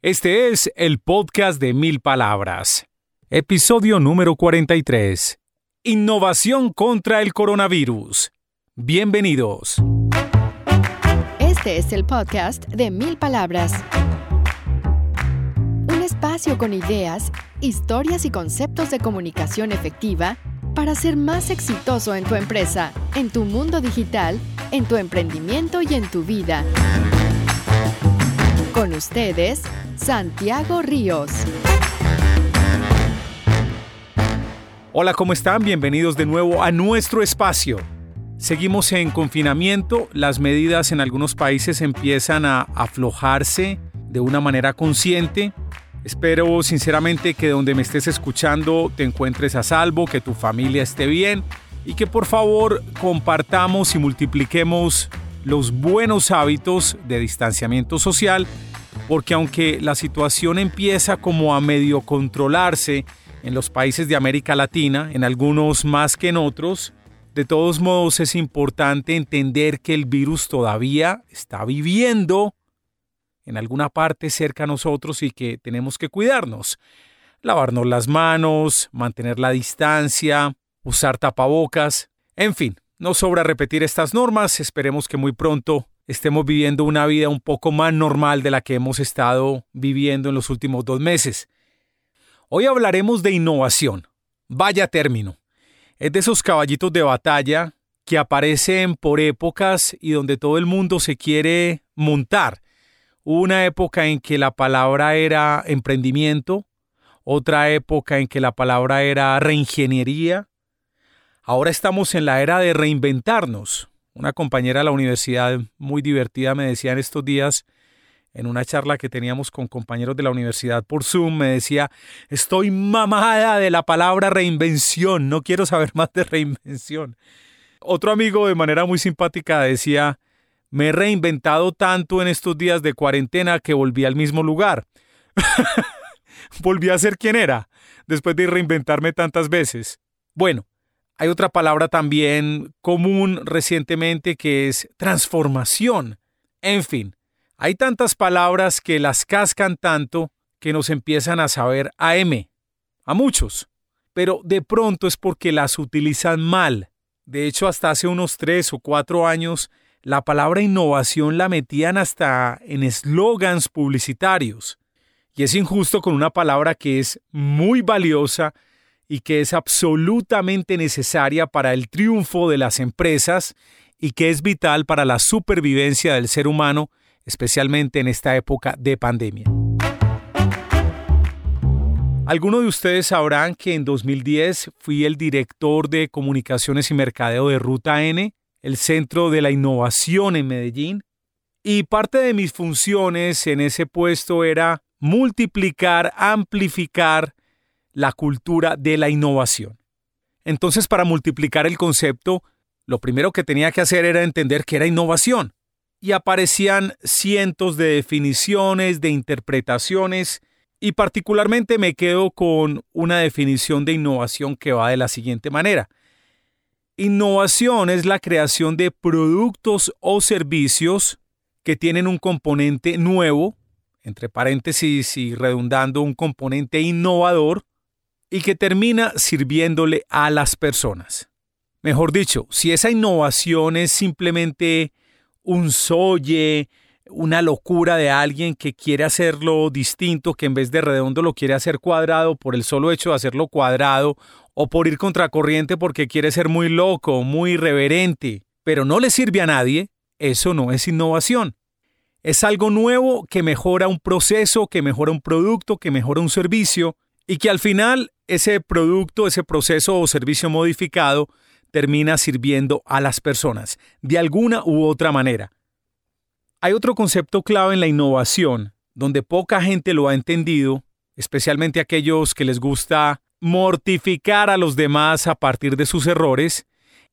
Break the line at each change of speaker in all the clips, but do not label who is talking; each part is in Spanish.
Este es el podcast de mil palabras. Episodio número 43. Innovación contra el coronavirus. Bienvenidos.
Este es el podcast de mil palabras. Un espacio con ideas, historias y conceptos de comunicación efectiva para ser más exitoso en tu empresa, en tu mundo digital, en tu emprendimiento y en tu vida. Con ustedes, Santiago Ríos.
Hola, ¿cómo están? Bienvenidos de nuevo a nuestro espacio. Seguimos en confinamiento, las medidas en algunos países empiezan a aflojarse de una manera consciente. Espero sinceramente que donde me estés escuchando te encuentres a salvo, que tu familia esté bien y que por favor compartamos y multipliquemos los buenos hábitos de distanciamiento social porque aunque la situación empieza como a medio controlarse en los países de América Latina, en algunos más que en otros, de todos modos es importante entender que el virus todavía está viviendo en alguna parte cerca a nosotros y que tenemos que cuidarnos. Lavarnos las manos, mantener la distancia, usar tapabocas, en fin, no sobra repetir estas normas, esperemos que muy pronto estemos viviendo una vida un poco más normal de la que hemos estado viviendo en los últimos dos meses. Hoy hablaremos de innovación. Vaya término. Es de esos caballitos de batalla que aparecen por épocas y donde todo el mundo se quiere montar. Una época en que la palabra era emprendimiento, otra época en que la palabra era reingeniería. Ahora estamos en la era de reinventarnos. Una compañera de la universidad muy divertida me decía en estos días, en una charla que teníamos con compañeros de la universidad por Zoom, me decía, estoy mamada de la palabra reinvención, no quiero saber más de reinvención. Otro amigo de manera muy simpática decía, me he reinventado tanto en estos días de cuarentena que volví al mismo lugar. volví a ser quien era, después de reinventarme tantas veces. Bueno, hay otra palabra también común recientemente que es transformación. En fin, hay tantas palabras que las cascan tanto que nos empiezan a saber a M, a muchos, pero de pronto es porque las utilizan mal. De hecho, hasta hace unos tres o cuatro años, la palabra innovación la metían hasta en eslogans publicitarios. Y es injusto con una palabra que es muy valiosa y que es absolutamente necesaria para el triunfo de las empresas y que es vital para la supervivencia del ser humano, especialmente en esta época de pandemia. Algunos de ustedes sabrán que en 2010 fui el director de comunicaciones y mercadeo de Ruta N, el centro de la innovación en Medellín, y parte de mis funciones en ese puesto era multiplicar, amplificar la cultura de la innovación. Entonces, para multiplicar el concepto, lo primero que tenía que hacer era entender qué era innovación. Y aparecían cientos de definiciones, de interpretaciones, y particularmente me quedo con una definición de innovación que va de la siguiente manera. Innovación es la creación de productos o servicios que tienen un componente nuevo, entre paréntesis y redundando un componente innovador, y que termina sirviéndole a las personas. Mejor dicho, si esa innovación es simplemente un soye, una locura de alguien que quiere hacerlo distinto, que en vez de redondo lo quiere hacer cuadrado por el solo hecho de hacerlo cuadrado, o por ir contracorriente porque quiere ser muy loco, muy irreverente, pero no le sirve a nadie, eso no es innovación. Es algo nuevo que mejora un proceso, que mejora un producto, que mejora un servicio, y que al final ese producto, ese proceso o servicio modificado termina sirviendo a las personas de alguna u otra manera. Hay otro concepto clave en la innovación, donde poca gente lo ha entendido, especialmente aquellos que les gusta mortificar a los demás a partir de sus errores,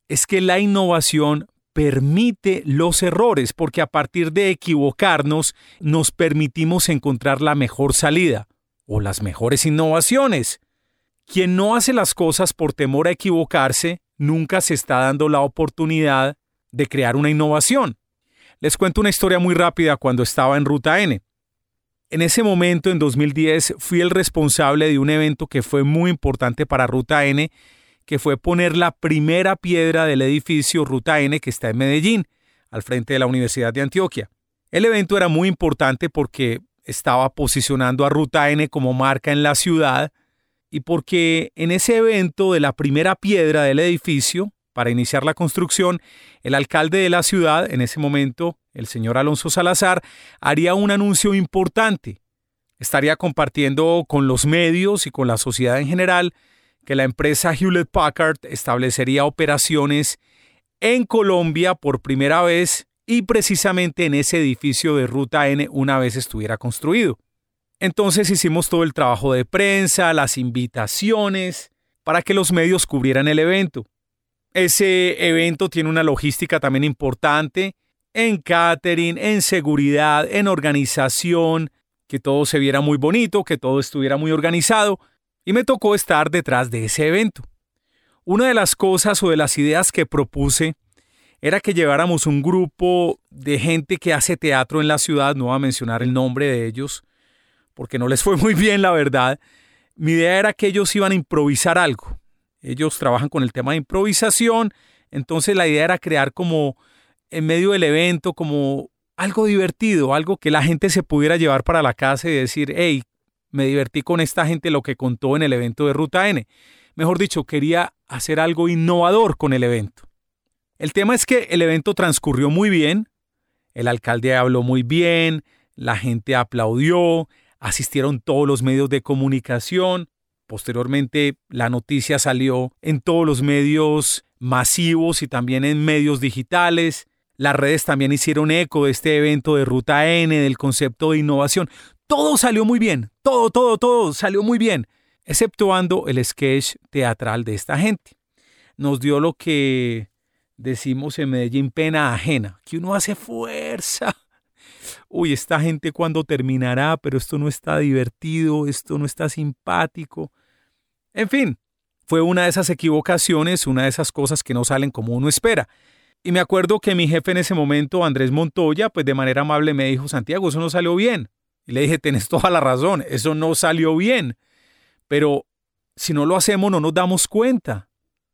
es que la innovación permite los errores, porque a partir de equivocarnos nos permitimos encontrar la mejor salida o las mejores innovaciones. Quien no hace las cosas por temor a equivocarse, nunca se está dando la oportunidad de crear una innovación. Les cuento una historia muy rápida cuando estaba en Ruta N. En ese momento, en 2010, fui el responsable de un evento que fue muy importante para Ruta N, que fue poner la primera piedra del edificio Ruta N que está en Medellín, al frente de la Universidad de Antioquia. El evento era muy importante porque estaba posicionando a Ruta N como marca en la ciudad y porque en ese evento de la primera piedra del edificio, para iniciar la construcción, el alcalde de la ciudad, en ese momento, el señor Alonso Salazar, haría un anuncio importante. Estaría compartiendo con los medios y con la sociedad en general que la empresa Hewlett Packard establecería operaciones en Colombia por primera vez y precisamente en ese edificio de Ruta N una vez estuviera construido. Entonces hicimos todo el trabajo de prensa, las invitaciones, para que los medios cubrieran el evento. Ese evento tiene una logística también importante en catering, en seguridad, en organización, que todo se viera muy bonito, que todo estuviera muy organizado, y me tocó estar detrás de ese evento. Una de las cosas o de las ideas que propuse era que lleváramos un grupo de gente que hace teatro en la ciudad, no voy a mencionar el nombre de ellos, porque no les fue muy bien, la verdad. Mi idea era que ellos iban a improvisar algo. Ellos trabajan con el tema de improvisación, entonces la idea era crear como en medio del evento, como algo divertido, algo que la gente se pudiera llevar para la casa y decir, hey, me divertí con esta gente lo que contó en el evento de Ruta N. Mejor dicho, quería hacer algo innovador con el evento. El tema es que el evento transcurrió muy bien, el alcalde habló muy bien, la gente aplaudió, asistieron todos los medios de comunicación, posteriormente la noticia salió en todos los medios masivos y también en medios digitales, las redes también hicieron eco de este evento de Ruta N, del concepto de innovación. Todo salió muy bien, todo, todo, todo salió muy bien, exceptuando el sketch teatral de esta gente. Nos dio lo que decimos en Medellín pena ajena, que uno hace fuerza. Uy, esta gente cuando terminará, pero esto no está divertido, esto no está simpático. En fin, fue una de esas equivocaciones, una de esas cosas que no salen como uno espera. Y me acuerdo que mi jefe en ese momento, Andrés Montoya, pues de manera amable me dijo, Santiago, eso no salió bien. Y le dije, tenés toda la razón, eso no salió bien. Pero si no lo hacemos no nos damos cuenta.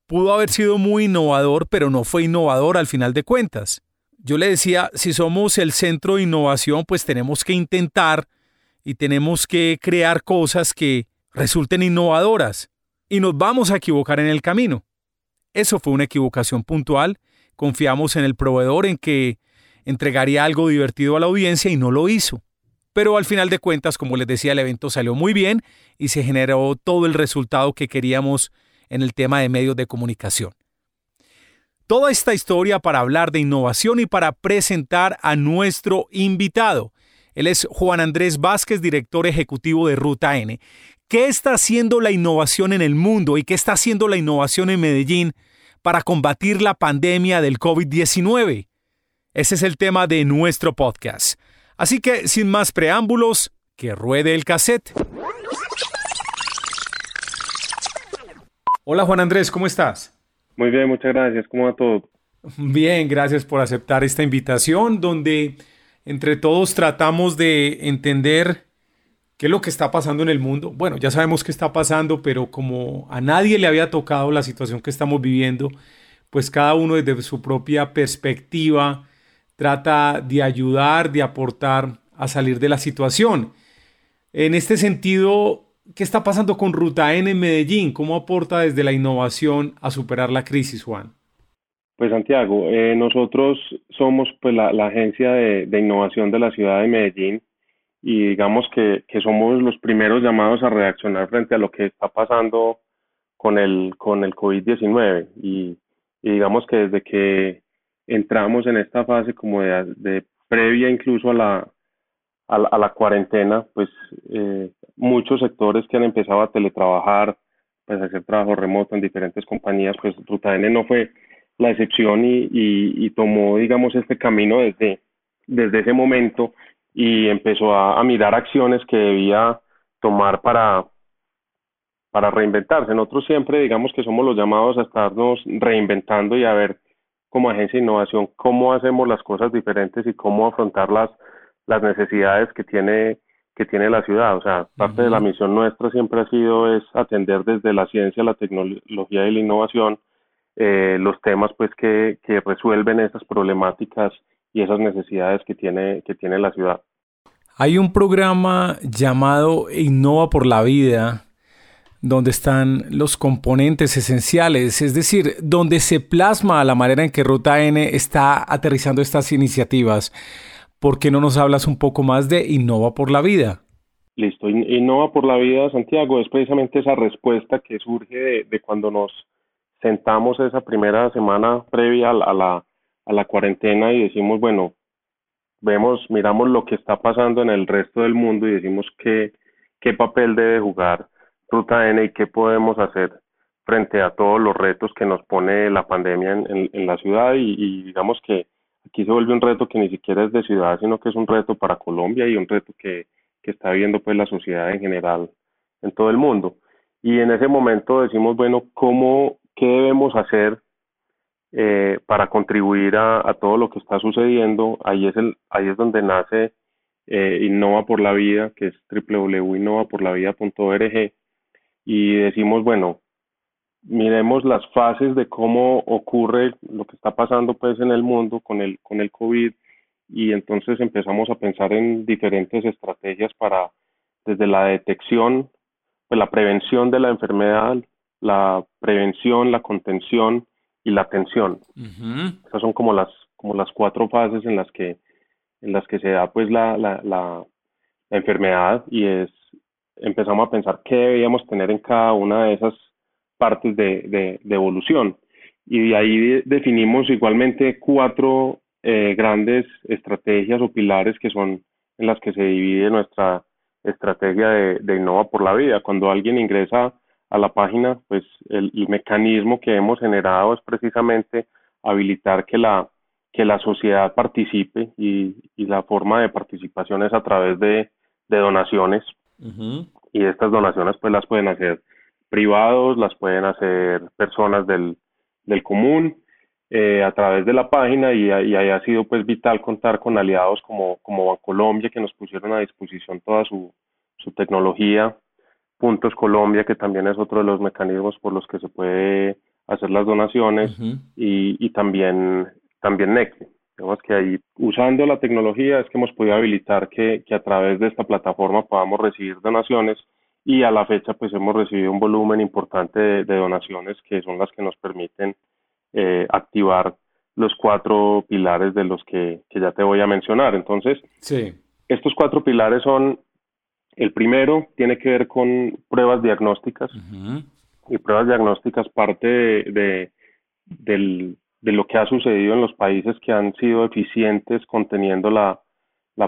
Pudo haber sido muy innovador, pero no fue innovador al final de cuentas. Yo le decía, si somos el centro de innovación, pues tenemos que intentar y tenemos que crear cosas que resulten innovadoras. Y nos vamos a equivocar en el camino. Eso fue una equivocación puntual. Confiamos en el proveedor en que entregaría algo divertido a la audiencia y no lo hizo. Pero al final de cuentas, como les decía, el evento salió muy bien y se generó todo el resultado que queríamos en el tema de medios de comunicación. Toda esta historia para hablar de innovación y para presentar a nuestro invitado. Él es Juan Andrés Vázquez, director ejecutivo de Ruta N. ¿Qué está haciendo la innovación en el mundo y qué está haciendo la innovación en Medellín para combatir la pandemia del COVID-19? Ese es el tema de nuestro podcast. Así que, sin más preámbulos, que ruede el cassette. Hola Juan Andrés, ¿cómo estás?
Muy bien, muchas gracias. ¿Cómo va todo?
Bien, gracias por aceptar esta invitación donde entre todos tratamos de entender qué es lo que está pasando en el mundo. Bueno, ya sabemos qué está pasando, pero como a nadie le había tocado la situación que estamos viviendo, pues cada uno desde su propia perspectiva trata de ayudar, de aportar a salir de la situación. En este sentido, ¿qué está pasando con Ruta N en Medellín? ¿Cómo aporta desde la innovación a superar la crisis, Juan?
Pues Santiago, eh, nosotros somos pues la, agencia de, innovación de la ciudad de Medellín y digamos que, somos los primeros llamados a reaccionar frente a lo que está pasando con el, con el COVID-19 y digamos que desde que entramos en esta fase como de, previa incluso a la, a la, cuarentena, pues eh, muchos sectores que han empezado a teletrabajar, pues a hacer trabajo remoto en diferentes compañías, pues Ruta N no fue la excepción y, y, tomó, digamos, este camino desde, desde ese momento y empezó a, a mirar acciones que debía tomar para, para reinventarse. Nosotros siempre, digamos que somos los llamados a estarnos reinventando y a ver como agencia de innovación cómo hacemos las cosas diferentes y cómo afrontar las, las necesidades que tiene que tiene la ciudad. O sea, parte de la misión nuestra siempre ha sido es atender desde la ciencia, la tecnología y la innovación eh, los temas pues que, que resuelven esas problemáticas y esas necesidades que tiene, que tiene la ciudad.
Hay un programa llamado Innova por la Vida, donde están los componentes esenciales, es decir, donde se plasma la manera en que Ruta N está aterrizando estas iniciativas. ¿Por qué no nos hablas un poco más de Innova por la Vida?
Listo, Innova por la Vida, Santiago, es precisamente esa respuesta que surge de, cuando nos sentamos esa primera semana previa a la, a la cuarentena y decimos, bueno, vemos, miramos lo que está pasando en el resto del mundo y decimos qué, qué papel debe jugar Ruta N y qué podemos hacer frente a todos los retos que nos pone la pandemia en, en, la ciudad y, digamos que aquí se vuelve un reto que ni siquiera es de ciudad, sino que es un reto para Colombia y un reto que, que está viendo pues la sociedad en general en todo el mundo. Y en ese momento decimos, bueno, ¿cómo, qué debemos hacer eh, para contribuir a, todo lo que está sucediendo. Ahí es, el, ahí es donde nace eh, Innova por la Vida, que es www.innovaporlavida.org, y decimos, bueno, miremos las fases de cómo ocurre lo que está pasando pues en el mundo con el, con el COVID, y entonces empezamos a pensar en diferentes estrategias para, desde la detección, pues la prevención de la enfermedad, la prevención, la contención y la atención. Esas son como las, como las cuatro fases en las que, en las que se da pues la, la, la, enfermedad y es empezamos a pensar qué debíamos tener en cada una de esas partes de, de, evolución. Y de ahí definimos igualmente cuatro eh, grandes estrategias o pilares que son en las que se divide nuestra estrategia de, de Innova por la vida. Cuando alguien ingresa a la página, pues el, mecanismo que hemos generado es precisamente habilitar que la, que la sociedad participe y, y la forma de participación es a través de, de donaciones y estas donaciones pues las pueden hacer privados, las pueden hacer personas del, del común eh, a través de la página y, y ahí ha sido pues vital contar con aliados como, como Bancolombia que nos pusieron a disposición toda su, su tecnología Puntos Colombia, que también es otro de los mecanismos por los que se puede hacer las donaciones, y, y, también, también NECE. Digamos que ahí, usando la tecnología, es que hemos podido habilitar que, que a través de esta plataforma podamos recibir donaciones y a la fecha pues hemos recibido un volumen importante de, donaciones que son las que nos permiten eh, activar los cuatro pilares de los que, que, ya te voy a mencionar. Entonces, sí. estos cuatro pilares son el primero tiene que ver con pruebas diagnósticas. Y pruebas diagnósticas parte de, de, lo que ha sucedido en los países que han sido eficientes conteniendo la,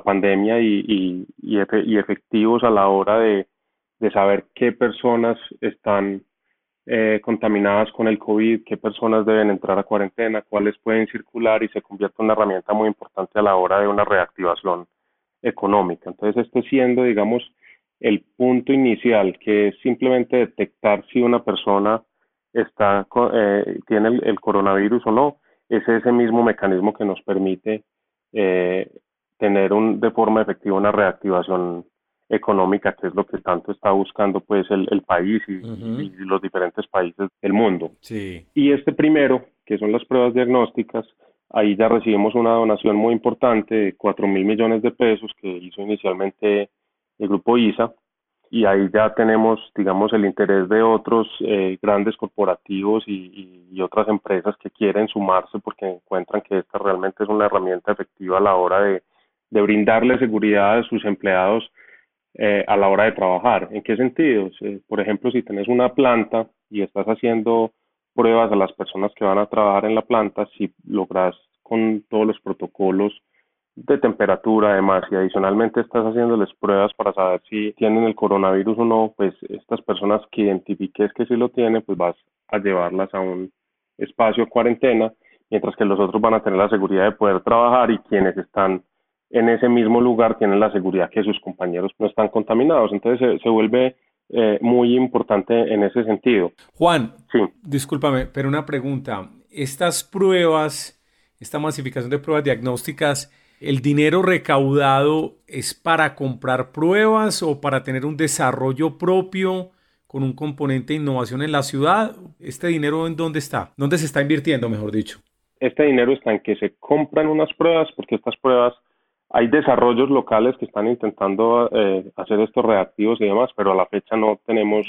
pandemia y, y, efectivos a la hora de, saber qué personas están eh, contaminadas con el COVID, qué personas deben entrar a cuarentena, cuáles pueden circular y se convierte en una herramienta muy importante a la hora de una reactivación económica. Entonces, este siendo, digamos, el punto inicial, que es simplemente detectar si una persona está eh, tiene el, coronavirus o no, es ese mismo mecanismo que nos permite eh, tener un, de forma efectiva una reactivación económica, que es lo que tanto está buscando pues el, país y, los diferentes países del mundo. Sí. Y este primero, que son las pruebas diagnósticas, ahí ya recibimos una donación muy importante de 4 mil millones de pesos que hizo inicialmente el grupo ISA, y ahí ya tenemos, digamos, el interés de otros eh, grandes corporativos y, y, otras empresas que quieren sumarse porque encuentran que esta realmente es una herramienta efectiva a la hora de, de brindarle seguridad a sus empleados eh, a la hora de trabajar. ¿En qué sentido? por ejemplo, si tienes una planta y estás haciendo pruebas a las personas que van a trabajar en la planta, si logras con todos los protocolos de temperatura además y adicionalmente estás haciéndoles pruebas para saber si tienen el coronavirus o no, pues estas personas que identifiques que sí lo tienen, pues vas a llevarlas a un espacio de cuarentena, mientras que los otros van a tener la seguridad de poder trabajar y quienes están en ese mismo lugar tienen la seguridad que sus compañeros no están contaminados. Entonces se, vuelve eh, muy importante en ese sentido.
Juan, sí. discúlpame, pero una pregunta. Estas pruebas, esta masificación de pruebas diagnósticas, ¿El dinero recaudado es para comprar pruebas o para tener un desarrollo propio con un componente de innovación en la ciudad? ¿Este dinero en dónde está? ¿Dónde se está invirtiendo, mejor dicho?
Este dinero está en que se compran unas pruebas porque estas pruebas hay desarrollos locales que están intentando eh, hacer estos reactivos y demás, pero a la fecha no tenemos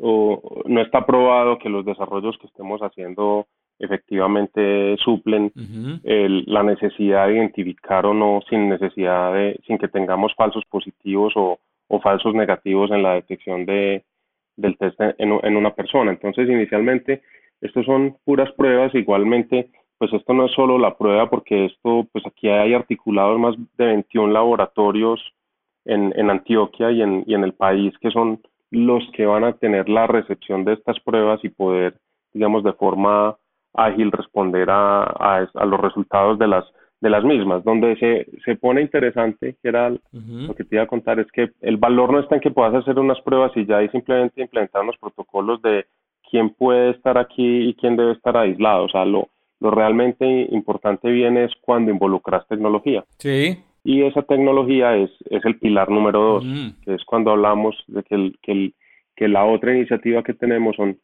o no está probado que los desarrollos que estemos haciendo efectivamente suplen la necesidad de identificar o no sin necesidad de sin que tengamos falsos positivos o, falsos negativos en la detección de del test en, en una persona. Entonces, inicialmente, estos son puras pruebas, igualmente pues esto no es solo la prueba, porque esto, pues aquí hay articulados más de 21 laboratorios en, en Antioquia y en, y en el país que son los que van a tener la recepción de estas pruebas y poder, digamos, de forma ágil responder a, a, los resultados de las de las mismas. Donde se, se pone interesante, que era lo que te iba a contar, es que el valor no está en que puedas hacer unas pruebas y ya y simplemente implementar los protocolos de quién puede estar aquí y quién debe estar aislado. O sea, lo, lo realmente importante viene es cuando involucras tecnología.
Sí.
Y esa tecnología es, es el pilar número dos, mm. que es cuando hablamos de que, el, que, que la otra iniciativa que tenemos son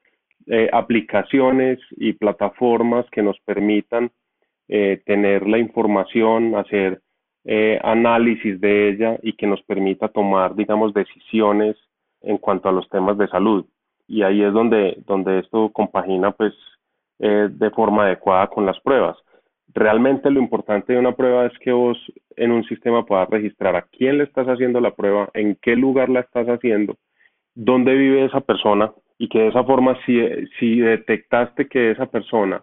eh, aplicaciones y plataformas que nos permitan eh, tener la información, hacer eh, análisis de ella y que nos permita tomar, digamos, decisiones en cuanto a los temas de salud. Y ahí es donde, donde esto compagina, pues, eh, de forma adecuada con las pruebas. Realmente lo importante de una prueba es que vos en un sistema puedas registrar a quién le estás haciendo la prueba, en qué lugar la estás haciendo, dónde vive esa persona y que de esa forma si, si detectaste que esa persona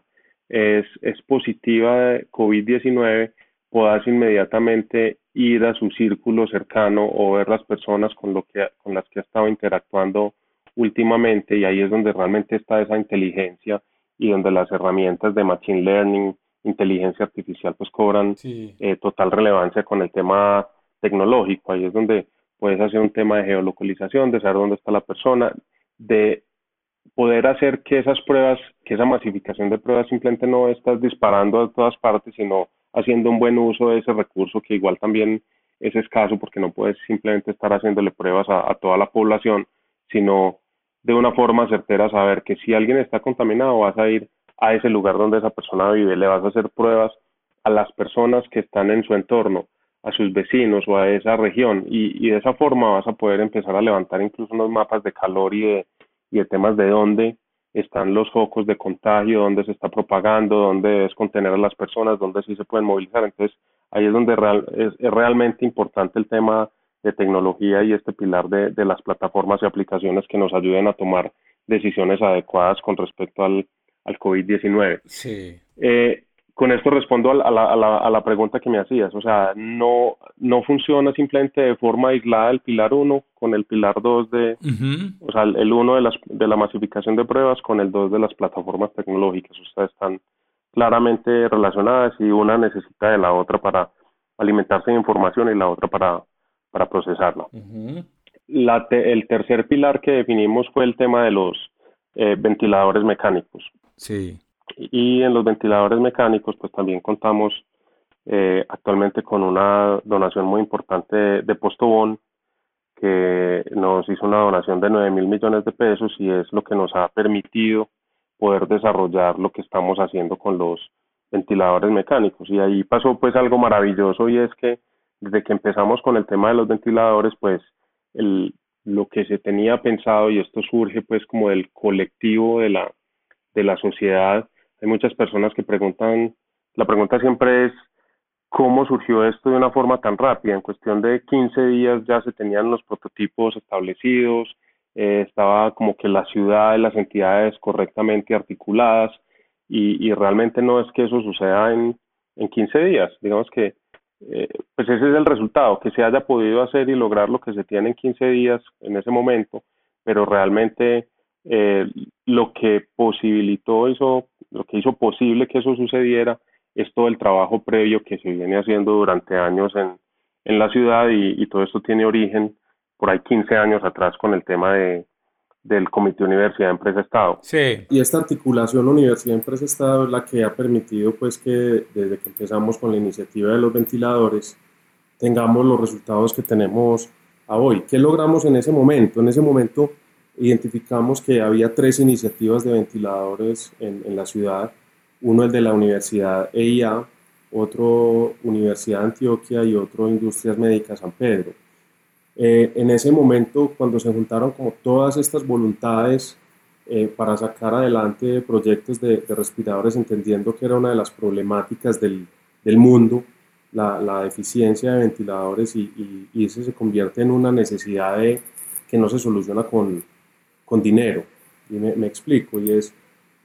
es, es positiva de COVID-19, puedas inmediatamente ir a su círculo cercano o ver las personas con, lo que, con las que ha estado interactuando últimamente y ahí es donde realmente está esa inteligencia y donde las herramientas de Machine Learning, inteligencia artificial, pues cobran eh, total relevancia con el tema tecnológico. Ahí es donde puedes hacer un tema de geolocalización, de saber dónde está la persona, de poder hacer que esas pruebas, que esa masificación de pruebas simplemente no estás disparando a todas partes, sino haciendo un buen uso de ese recurso que igual también es escaso porque no puedes simplemente estar haciéndole pruebas a, a toda la población, sino de una forma certera saber que si alguien está contaminado vas a ir a ese lugar donde esa persona vive, le vas a hacer pruebas a las personas que están en su entorno, a sus vecinos o a esa región y, de esa forma vas a poder empezar a levantar incluso unos mapas de calor y de, y de temas de dónde están los focos de contagio, dónde se está propagando, dónde es contener a las personas, dónde sí se pueden movilizar. Entonces ahí es donde real, es realmente importante el tema de tecnología y este pilar de, de, las plataformas y aplicaciones que nos ayuden a tomar decisiones adecuadas con respecto al, al COVID-19.
Sí.
Eh, con esto respondo a la, a, la, a la, pregunta que me hacías. O sea, no, no funciona simplemente de forma aislada el pilar 1 con el pilar 2 de, o sea, el 1 de, las, de la masificación de pruebas con el 2 de las plataformas tecnológicas. O sea, están claramente relacionadas y una necesita de la otra para alimentarse de información y la otra para, para procesarlo. La el tercer pilar que definimos fue el tema de los eh, ventiladores mecánicos.
Sí.
Y en los ventiladores mecánicos, pues también contamos eh, actualmente con una donación muy importante de, de Postobón, que nos hizo una donación de 9 mil millones de pesos y es lo que nos ha permitido poder desarrollar lo que estamos haciendo con los ventiladores mecánicos. Y ahí pasó pues algo maravilloso y es que desde que empezamos con el tema de los ventiladores, pues lo que se tenía pensado, y esto surge pues como del colectivo de la, de la sociedad, hay muchas personas que preguntan, la pregunta siempre es, ¿cómo surgió esto de una forma tan rápida? En cuestión de 15 días ya se tenían los prototipos establecidos, eh, estaba como que la ciudad y las entidades correctamente articuladas, y, y realmente no es que eso suceda en, en 15 días, digamos que eh, pues ese es el resultado, que se haya podido hacer y lograr lo que se tiene en 15 días en ese momento, pero realmente eh, lo que posibilitó eso, lo que hizo posible que eso sucediera es todo el trabajo previo que se viene haciendo durante años en, en la ciudad y, todo esto tiene origen por ahí 15 años atrás con el tema de,
del Comité Universidad Empresa Estado.
Sí.
Y esta articulación Universidad Empresa Estado es la que ha permitido pues que desde que empezamos con la iniciativa de los ventiladores tengamos los resultados que tenemos a hoy. ¿Qué logramos en ese momento? En ese momento identificamos que había tres iniciativas de ventiladores en, en la ciudad. Uno el de la Universidad EIA, otro Universidad de Antioquia y otro Industrias Médicas San Pedro. Eh, en ese momento, cuando se juntaron como todas estas voluntades eh, para sacar adelante proyectos de, respiradores, entendiendo que era una de las problemáticas del, del mundo, la, la, deficiencia de ventiladores y, y, eso se convierte en una necesidad de, que no se soluciona con, con dinero. Y me, me, explico, y es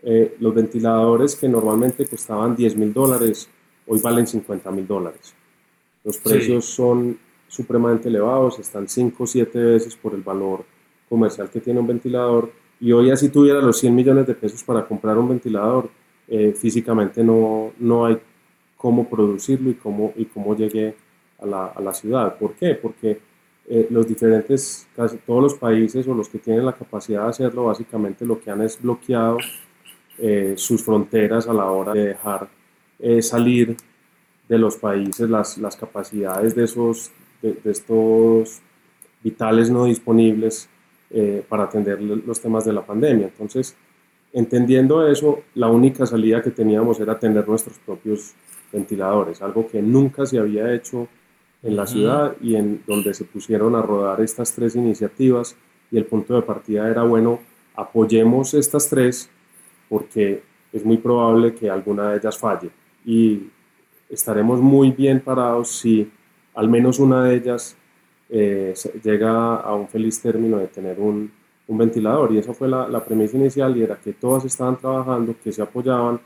eh, los ventiladores que normalmente costaban 10 mil dólares, hoy valen 50 mil dólares. Los precios son supremamente elevados, están 5 o 7 veces por el valor comercial que tiene un ventilador. Y hoy así tuviera los 100 millones de pesos para comprar un ventilador, eh, físicamente no, no hay cómo producirlo y cómo, y cómo llegue a la, a la ciudad. ¿Por qué? Porque eh, los diferentes, casi todos los países o los que tienen la capacidad de hacerlo, básicamente lo que han es bloqueado eh, sus fronteras a la hora de dejar salir de los países las, las capacidades de esos de, estos vitales no disponibles eh, para atender los temas de la pandemia. Entonces, entendiendo eso, la única salida que teníamos era tener nuestros propios ventiladores, algo que nunca se había hecho en la ciudad y en donde se pusieron a rodar estas tres iniciativas y el punto de partida era, bueno, apoyemos estas tres porque es muy probable que alguna de ellas falle y estaremos muy bien parados si al menos una de ellas eh, llega a un feliz término de tener un, ventilador. Y esa fue la, la, premisa inicial y era que todas estaban trabajando, que se apoyaban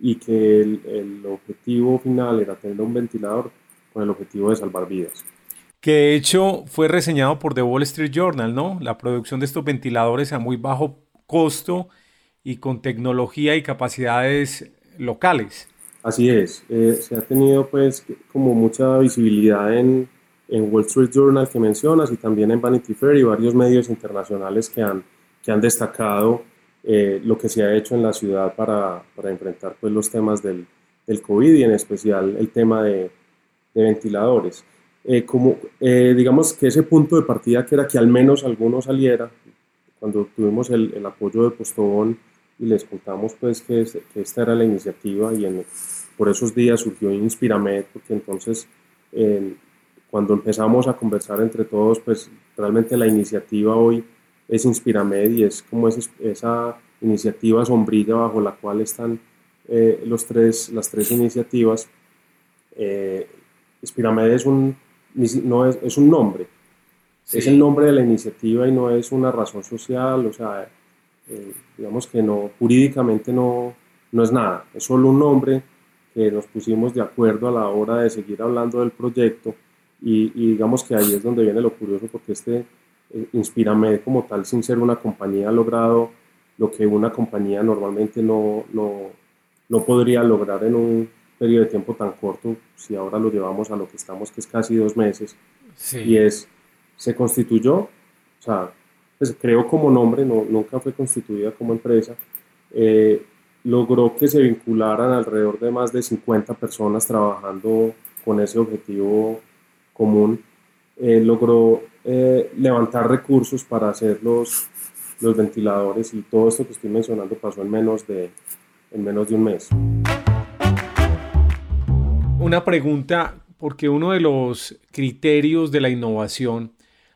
y que el, el, objetivo final era tener un ventilador con el objetivo de salvar vidas.
Que de hecho fue reseñado por The Wall Street Journal, ¿no? La producción de estos ventiladores a muy bajo costo y con tecnología y capacidades locales.
Así es, eh, se ha tenido pues como mucha visibilidad en, en, Wall Street Journal que mencionas y también en Vanity Fair y varios medios internacionales que han, que han destacado eh, lo que se ha hecho en la ciudad para, para enfrentar pues los temas del, del, COVID y en especial el tema de, de ventiladores. Eh, como, digamos que ese punto de partida que era que al menos alguno saliera, cuando tuvimos el, el apoyo de Postobón y les contamos pues que, que, esta era la iniciativa y en, por esos días surgió Inspiramed, porque entonces cuando empezamos a conversar entre todos, pues realmente la iniciativa hoy es Inspiramed y es como esa iniciativa sombrilla bajo la cual están eh, los tres, las tres iniciativas. Eh, Inspiramed es un, no es, es un nombre, es el nombre de la iniciativa y no es una razón social, o sea, eh, digamos que no, jurídicamente no, no es nada, es solo un nombre que nos pusimos de acuerdo a la hora de seguir hablando del proyecto y, digamos que ahí es donde viene lo curioso porque este eh, Inspiramed como tal sin ser una compañía ha logrado lo que una compañía normalmente no, no, no podría lograr en un periodo de tiempo tan corto si ahora lo llevamos a lo que estamos que es casi dos meses y es se constituyó o sea pues creó como nombre no, nunca fue constituida como empresa eh, logró que se vincularan alrededor de más de 50 personas trabajando con ese objetivo común. Eh, logró eh, levantar recursos para hacer los, los ventiladores y todo esto que estoy mencionando pasó en menos de, en menos de un mes.
Una pregunta, porque uno de los criterios de la innovación,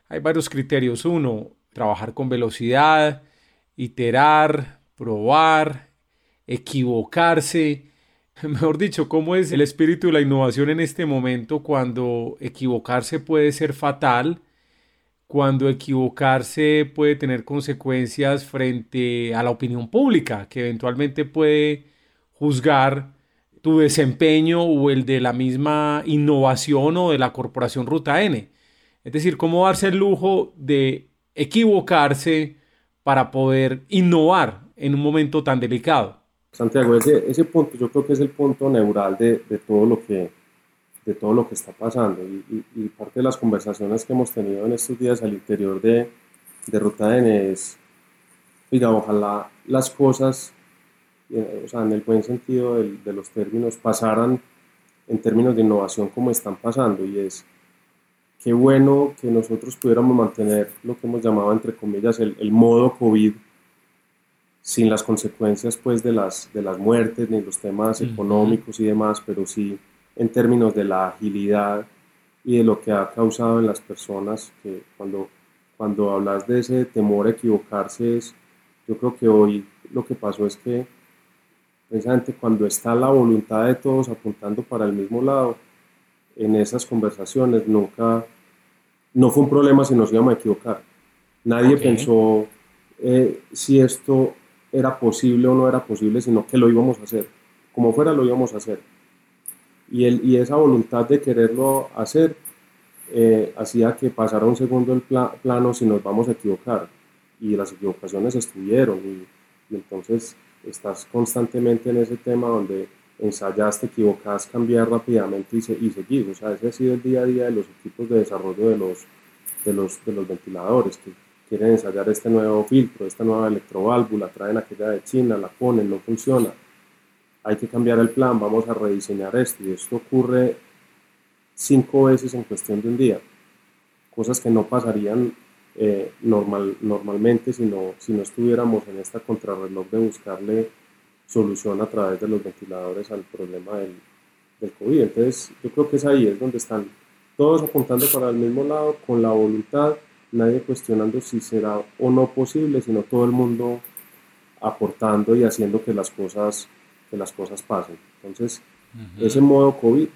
hay varios criterios. Uno, trabajar con velocidad, iterar, probar, equivocarse. Mejor dicho, ¿cómo es el espíritu de la innovación en este momento cuando equivocarse puede ser fatal? Cuando equivocarse puede tener consecuencias frente a la opinión pública, que eventualmente puede juzgar tu desempeño o el de la misma innovación o de la corporación Ruta N. Es decir, cómo darse el lujo de equivocarse para poder innovar en un momento tan delicado.
Santiago, ese, ese punto yo creo que es el punto neural de, de todo, lo que, de todo lo que está pasando y, y, parte de las conversaciones que hemos tenido en estos días al interior de, de Ruta N es oiga, ojalá las cosas, eh, o sea, en el buen sentido de los términos, pasaran en términos de innovación como están pasando y es qué bueno que nosotros pudiéramos mantener lo que hemos llamado entre comillas el, el modo COVID sin las consecuencias pues de las, de las muertes ni los temas económicos y demás, pero sí en términos de la agilidad y de lo que ha causado en las personas, que cuando, cuando hablas de ese temor a equivocarse es, yo creo que hoy lo que pasó es que precisamente cuando está la voluntad de todos apuntando para el mismo lado, en esas conversaciones nunca, no fue un problema si nos íbamos a equivocar. Nadie pensó eh, si esto era posible o no era posible, sino que lo íbamos a hacer. Como fuera, lo íbamos a hacer. Y, el, y esa voluntad de quererlo hacer eh, hacía que pasara un segundo el plano si nos vamos a equivocar. Y las equivocaciones estuvieron. Y, y entonces estás constantemente en ese tema donde ensayas, te equivocas, cambiar rápidamente y, y seguir. O sea, ese ha sido el día a día de los equipos de desarrollo de los, de los, de los ventiladores, que quieren ensayar este nuevo filtro, esta nueva electroválvula, traen aquella de China, la ponen, no funciona. Hay que cambiar el plan, vamos a rediseñar esto. Y esto ocurre cinco veces en cuestión de un día. Cosas que no pasarían eh, normal, normalmente si no, si no estuviéramos en esta contrarreloj de buscarle solución a través de los ventiladores al problema del, del COVID. Entonces, yo creo que es ahí, es donde están todos apuntando para el mismo lado, con la voluntad, nadie cuestionando si será o no posible, sino todo el mundo aportando y haciendo que las cosas, que las cosas pasen. Entonces, ese modo COVID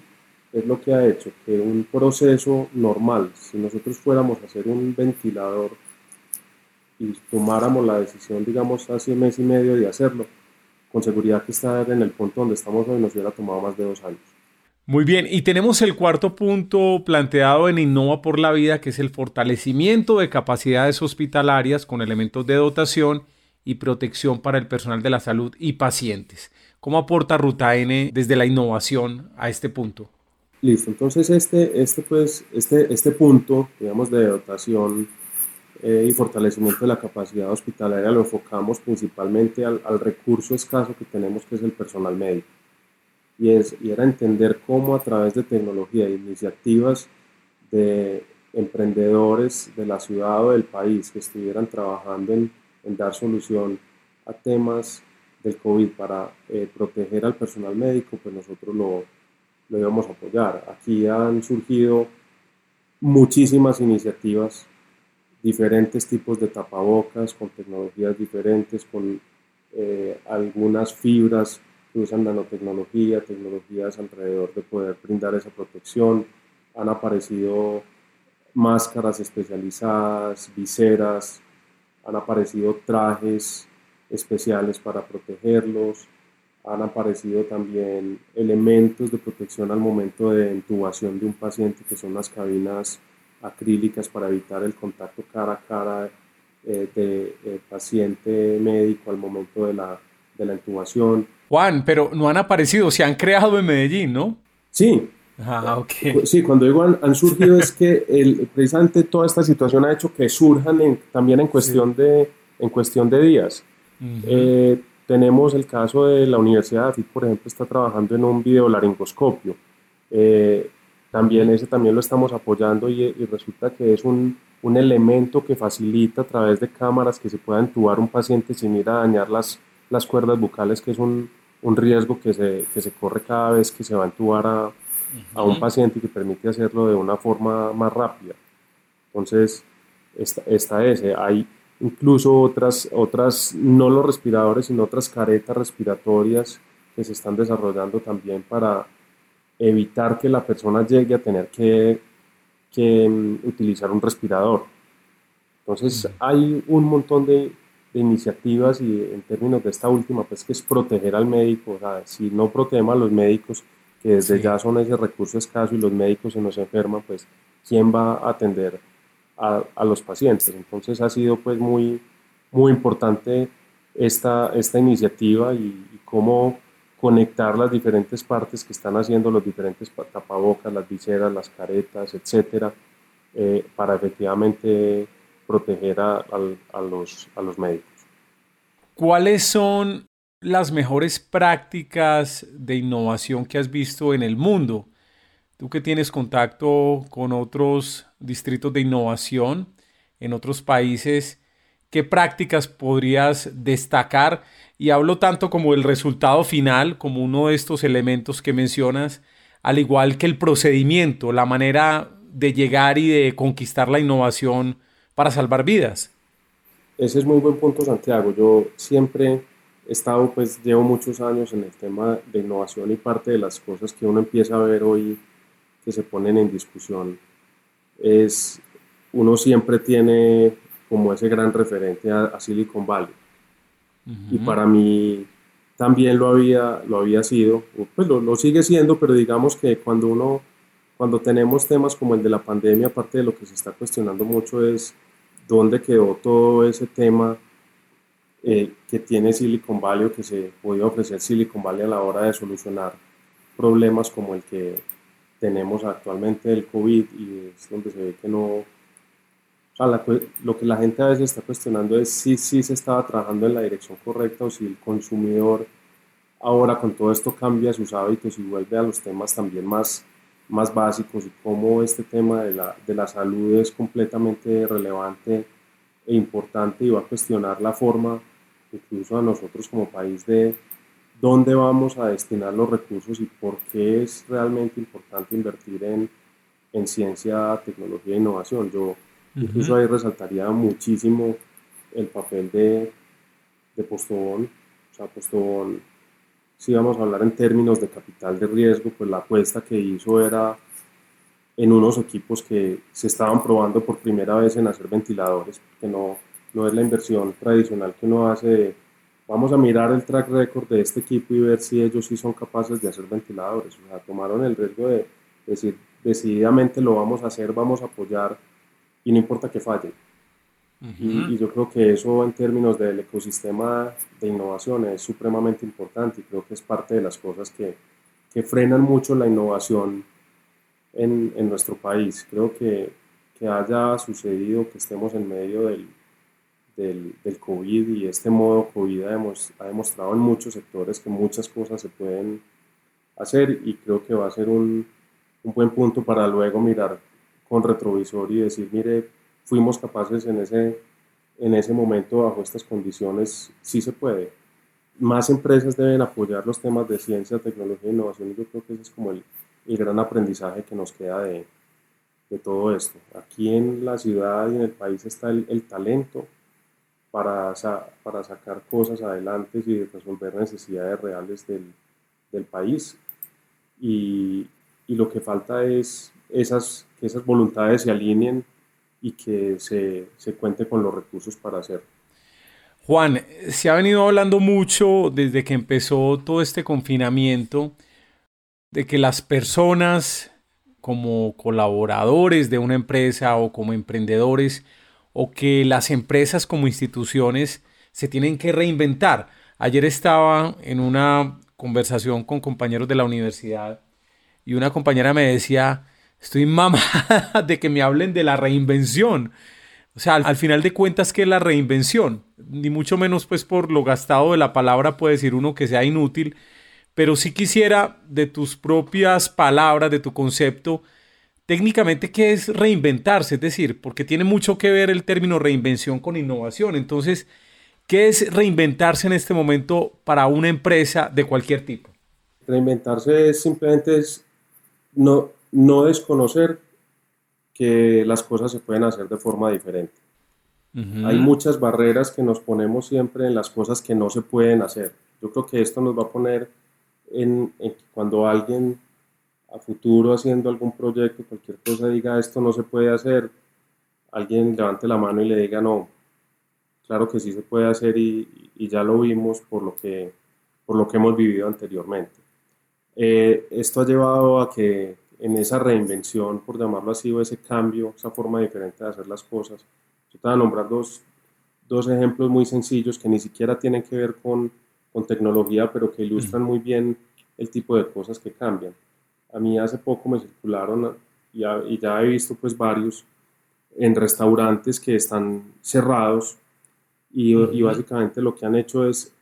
es lo que ha hecho que un proceso normal, si nosotros fuéramos a hacer un ventilador y tomáramos la decisión, digamos, hace un mes y medio de hacerlo, con seguridad que estar en el punto donde estamos hoy nos hubiera tomado más de dos años.
Muy bien, y tenemos el cuarto punto planteado en Innova por la Vida, que es el fortalecimiento de capacidades hospitalarias con elementos de dotación y protección para el personal de la salud y pacientes. ¿Cómo aporta Ruta N desde la innovación a este punto?
Listo, entonces este, este, pues, este, este punto, digamos, de dotación eh, y fortalecimiento de la capacidad hospitalaria lo enfocamos principalmente al, recurso escaso que tenemos, que es el personal médico. Y, es, y era entender cómo a través de tecnología e iniciativas de emprendedores de la ciudad o del país que estuvieran trabajando en, en dar solución a temas del COVID para eh, proteger al personal médico, pues nosotros lo, lo íbamos a apoyar. Aquí han surgido muchísimas iniciativas diferentes tipos de tapabocas, con tecnologías diferentes, con eh, algunas fibras usan nanotecnología, tecnologías alrededor de poder brindar esa protección. Han aparecido máscaras especializadas, viseras, han aparecido trajes especiales para protegerlos, han aparecido también elementos de protección al momento de intubación de un paciente que son las cabinas acrílicas para evitar el contacto cara a cara eh, de eh, paciente médico al momento de la, de la intubación.
Juan, pero no han aparecido, se han creado en Medellín, ¿no?
Sí.
Ah, okay.
Sí, cuando digo han, surgido es que el, precisamente toda esta situación ha hecho que surjan también en cuestión, de, en cuestión de días. Eh, tenemos el caso de la Universidad de AFIT, por ejemplo, está trabajando en un videolaringoscopio. Eh, también ese también lo estamos apoyando y, resulta que es un, un, elemento que facilita a través de cámaras que se pueda entubar un paciente sin ir a dañar las, las cuerdas bucales, que es un, un riesgo que se, que se, corre cada vez que se va a entubar a, a, un paciente y que permite hacerlo de una forma más rápida. Entonces, esta, esta es, hay incluso otras, otras, no los respiradores, sino otras caretas respiratorias que se están desarrollando también para evitar que la persona llegue a tener que, que mm, utilizar un respirador. Entonces hay un montón de, iniciativas y en términos de esta última, pues que es proteger al médico. O sea, si no protegemos a los médicos, que desde ya son ese recurso escaso y los médicos se nos enferman, pues ¿quién va a atender a, a los pacientes? Entonces ha sido pues muy, muy importante esta, esta iniciativa y, y cómo conectar las diferentes partes que están haciendo los diferentes tapabocas, las viseras, las caretas, etcétera, eh, para efectivamente proteger a, los, a los médicos.
¿cuáles son las mejores prácticas de innovación que has visto en el mundo? Tú que tienes contacto con otros distritos de innovación en otros países, ¿qué prácticas podrías destacar? Y hablo tanto como el resultado final, como uno de estos elementos que mencionas, al igual que el procedimiento, la manera de llegar y de conquistar la innovación para salvar vidas.
Ese es muy buen punto, Santiago. Yo siempre he estado, pues llevo muchos años en el tema de innovación y parte de las cosas que uno empieza a ver hoy que se ponen en discusión es, uno siempre tiene como ese gran referente a, Silicon Valley. Y para mí también lo había, lo había sido, pues lo, lo, sigue siendo, pero digamos que cuando uno, cuando tenemos temas como el de la pandemia, aparte de lo que se está cuestionando mucho es dónde quedó todo ese tema eh, que tiene Silicon Valley o que se podía ofrecer Silicon Valley a la hora de solucionar problemas como el que tenemos actualmente del COVID y es donde se ve que no, o sea, lo que la gente a veces está cuestionando es si, si se estaba trabajando en la dirección correcta o si el consumidor ahora con todo esto cambia sus hábitos y vuelve a los temas también más más básicos y cómo este tema de la, de la salud es completamente relevante e importante y va a cuestionar la forma, incluso a nosotros como país, de dónde vamos a destinar los recursos y por qué es realmente importante invertir en, en ciencia, tecnología e innovación. Yo incluso ahí resaltaría muchísimo el papel de, de Postobón. O sea, Postobón si vamos a hablar en términos de capital de riesgo, pues la apuesta que hizo era en unos equipos que se estaban probando por primera vez en hacer ventiladores, que no, no es la inversión tradicional que uno hace vamos a mirar el track record de este equipo y ver si ellos sí son capaces de hacer ventiladores. O sea, tomaron el riesgo de decir, decididamente lo vamos a hacer, vamos a apoyar y no importa que falle y, yo creo que eso en términos del ecosistema de innovación es supremamente importante y creo que es parte de las cosas que, que frenan mucho la innovación en, en nuestro país. Creo que, que, haya sucedido que estemos en medio del, del, del COVID y este modo COVID ha, ha, demostrado en muchos sectores que muchas cosas se pueden hacer y creo que va a ser un, un buen punto para luego mirar con retrovisor y decir, mire, fuimos capaces en ese, en ese momento, bajo estas condiciones, sí se puede. Más empresas deben apoyar los temas de ciencia, tecnología e innovación y yo creo que ese es como el, el gran aprendizaje que nos queda de, de, todo esto. Aquí en la ciudad y en el país está el, el talento para, para sacar cosas adelante y resolver necesidades reales del, del país. Y, y, lo que falta es esas, que esas voluntades se alineen y que se, se cuente con los recursos para hacerlo.
Juan, se ha venido hablando mucho desde que empezó todo este confinamiento de que las personas como colaboradores de una empresa o como emprendedores o que las empresas como instituciones se tienen que reinventar. Ayer estaba en una conversación con compañeros de la universidad y una compañera me decía, Estoy mamada de que me hablen de la reinvención. O sea, al, final de cuentas, ¿qué es la reinvención? Ni mucho menos, pues, por lo gastado de la palabra puede decir uno que sea inútil, pero sí quisiera de tus propias palabras, de tu concepto, técnicamente, ¿qué es reinventarse? Es decir, porque tiene mucho que ver el término reinvención con innovación. Entonces, ¿qué es reinventarse en este momento para una empresa de cualquier tipo?
Reinventarse simplemente es no, no desconocer que las cosas se pueden hacer de forma diferente. Hay muchas barreras que nos ponemos siempre en las cosas que no se pueden hacer. Yo creo que esto nos va a poner en, cuando alguien a futuro haciendo algún proyecto, cualquier cosa diga esto no se puede hacer, alguien levante la mano y le diga no, claro que sí se puede hacer y, ya lo vimos por lo que, por lo que hemos vivido anteriormente. Eh, esto ha llevado a que en esa reinvención, por llamarlo así, o ese cambio, esa forma diferente de hacer las cosas. Yo te voy a nombrar dos, dos ejemplos muy sencillos que ni siquiera tienen que ver con, con tecnología, pero que ilustran muy bien el tipo de cosas que cambian. A mí hace poco me circularon y, y ya he visto pues varios en restaurantes que están cerrados y, y básicamente lo que han hecho es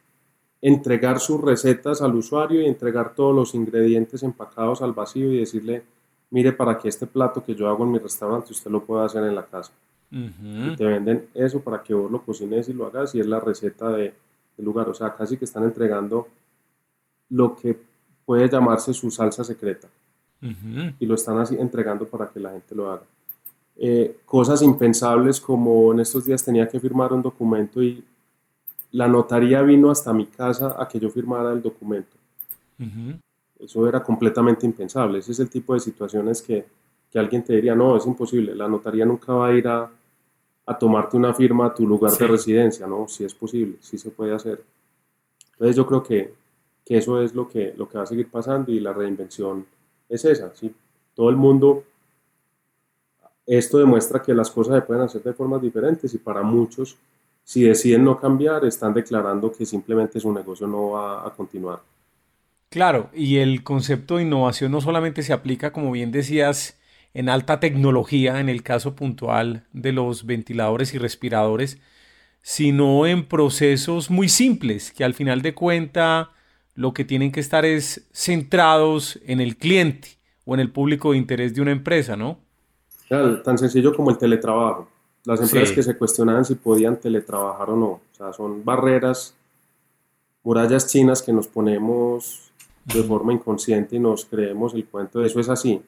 entregar sus recetas al usuario y entregar todos los ingredientes empacados al vacío y decirle, mire, para que este plato que yo hago en mi restaurante usted lo pueda hacer en la casa. Y te venden eso para que vos lo cocines y lo hagas y es la receta de, del lugar. O sea, casi que están entregando lo que puede llamarse su salsa secreta. Y lo están así entregando para que la gente lo haga. Eh, cosas impensables como en estos días tenía que firmar un documento y la notaría vino hasta mi casa a que yo firmara el documento. Eso era completamente impensable. Ese es el tipo de situaciones que, que, alguien te diría, no, es imposible, la notaría nunca va a ir a, a tomarte una firma a tu lugar de residencia, ¿no? Si es posible, sí se puede hacer. Entonces yo creo que, que, eso es lo que, lo que va a seguir pasando y la reinvención es esa, ¿sí? Todo el mundo, esto demuestra que las cosas se pueden hacer de formas diferentes y para muchos si deciden no cambiar, están declarando que simplemente su negocio no va a continuar.
Claro, y el concepto de innovación no solamente se aplica, como bien decías, en alta tecnología, en el caso puntual de los ventiladores y respiradores, sino en procesos muy simples, que al final de cuenta lo que tienen que estar es centrados en el cliente o en el público de interés de una empresa, ¿no?
Claro, tan sencillo como el teletrabajo las empresas que se cuestionaban si podían teletrabajar o no. O sea, son barreras, murallas chinas que nos ponemos de forma inconsciente y nos creemos el cuento de eso es así.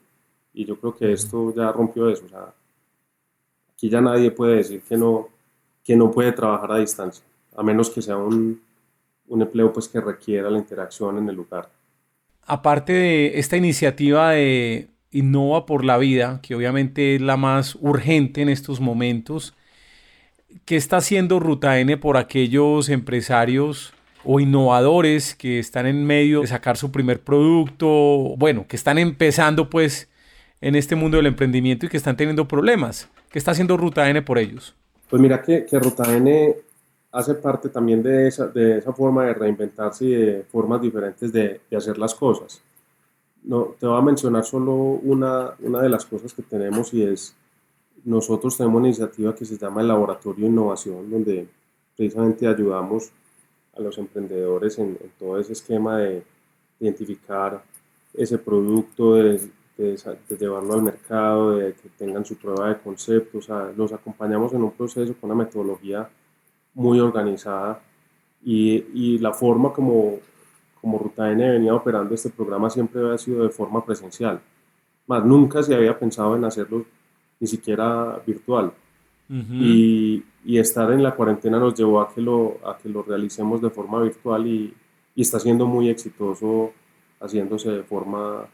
Y yo creo que esto ya rompió eso. O sea, aquí ya nadie puede decir que no, que no puede trabajar a distancia, a menos que sea un, un empleo pues, que requiera la interacción en el lugar.
Aparte de esta iniciativa de Innova por la Vida, que obviamente es la más urgente en estos momentos. ¿Qué está haciendo Ruta N por aquellos empresarios o innovadores que están en medio de sacar su primer producto? Bueno, que están empezando pues en este mundo del emprendimiento y que están teniendo problemas. ¿Qué está haciendo Ruta N por ellos?
Pues mira que, que Ruta N hace parte también de esa, de esa forma de reinventarse y de formas diferentes de, de hacer las cosas no, te voy a mencionar solo una, una de las cosas que tenemos y es, nosotros tenemos una iniciativa que se llama el Laboratorio de Innovación, donde precisamente ayudamos a los emprendedores en, todo ese esquema de identificar ese producto, de, de, llevarlo al mercado, de que tengan su prueba de concepto, o sea, los acompañamos en un proceso con una metodología muy organizada y, y la forma como como Ruta N venía operando este programa siempre había sido de forma presencial. Más nunca se había pensado en hacerlo ni siquiera virtual. y, y, estar en la cuarentena nos llevó a que lo, a que lo realicemos de forma virtual y, y está siendo muy exitoso haciéndose de forma,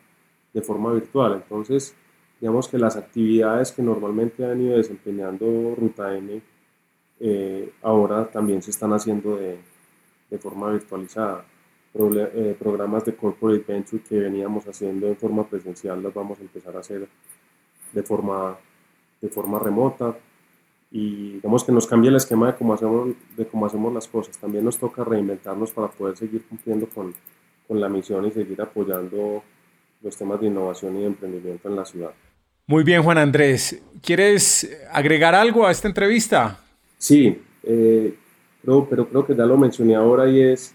de forma virtual. Entonces, digamos que las actividades que normalmente han ido desempeñando Ruta N eh, ahora también se están haciendo de, de forma virtualizada. Eh, programas de corporate venture que veníamos haciendo en forma presencial los vamos a empezar a hacer de forma, de forma remota y digamos que nos cambia el esquema de cómo hacemos, de cómo hacemos las cosas. También nos toca reinventarnos para poder seguir cumpliendo con, con la misión y seguir apoyando los temas de innovación y de emprendimiento en la ciudad.
Muy bien, Juan Andrés. ¿Quieres agregar algo a esta entrevista?
Sí, eh, pero, pero creo que ya lo mencioné ahora y es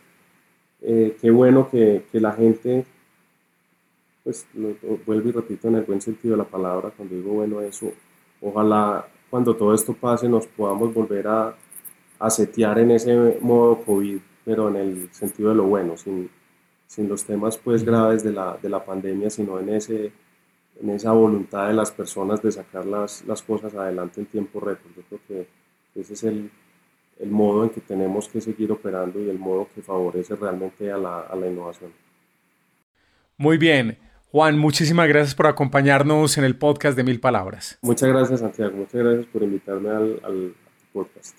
eh, qué bueno que, que, la gente, pues vuelvo y repito en el buen sentido de la palabra, cuando digo bueno eso, ojalá cuando todo esto pase nos podamos volver a, a setear en ese modo COVID, pero en el sentido de lo bueno, sin, sin los temas pues graves de la, de la pandemia, sino en, ese, en esa voluntad de las personas de sacar las, las cosas adelante en tiempo récord. Yo creo que ese es el, el modo en que tenemos que seguir operando y el modo que favorece realmente a la, a la innovación.
Muy bien. Juan, muchísimas gracias por acompañarnos en el podcast de Mil Palabras.
Muchas gracias, Santiago. Muchas gracias por invitarme al, al podcast.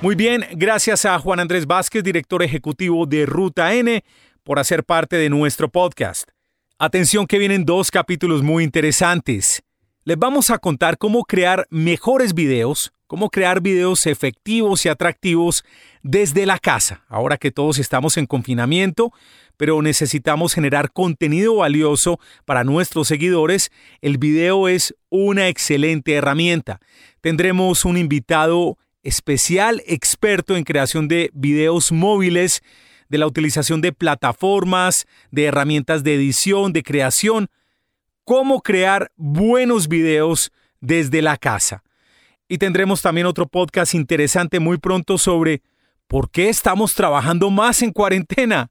Muy bien, gracias a Juan Andrés Vázquez, director ejecutivo de Ruta N, por hacer parte de nuestro podcast. Atención que vienen dos capítulos muy interesantes. les vamos a contar cómo crear mejores videos, cómo crear videos efectivos y atractivos desde la casa, ahora que todos estamos en confinamiento, pero necesitamos generar contenido valioso para nuestros seguidores. El video es una excelente herramienta. Tendremos un invitado especial experto en creación de videos móviles, de la utilización de plataformas, de herramientas de edición, de creación, cómo crear buenos videos desde la casa. Y tendremos también otro podcast interesante muy pronto sobre por qué estamos trabajando más en cuarentena.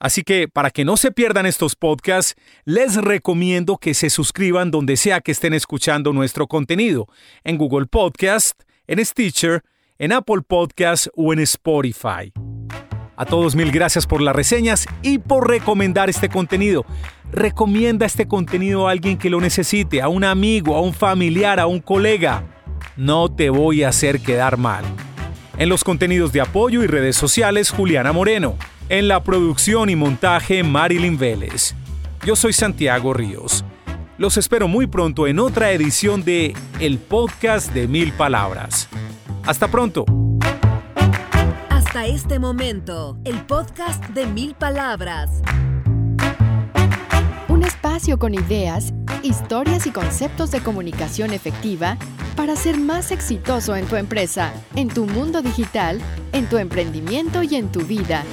Así que para que no se pierdan estos podcasts, les recomiendo que se suscriban donde sea que estén escuchando nuestro contenido, en Google Podcast, en Stitcher, en Apple Podcast o en Spotify. A todos mil gracias por las reseñas y por recomendar este contenido. Recomienda este contenido a alguien que lo necesite, a un amigo, a un familiar, a un colega. No te voy a hacer quedar mal. En los contenidos de apoyo y redes sociales, Juliana Moreno. En la producción y montaje, Marilyn Vélez. Yo soy Santiago Ríos. Los espero muy pronto en otra edición de El Podcast de Mil Palabras. Hasta pronto.
Hasta este momento, el podcast de Mil Palabras.
Un espacio con ideas, historias y conceptos de comunicación efectiva para ser más exitoso en tu empresa, en tu mundo digital, en tu emprendimiento y en tu vida.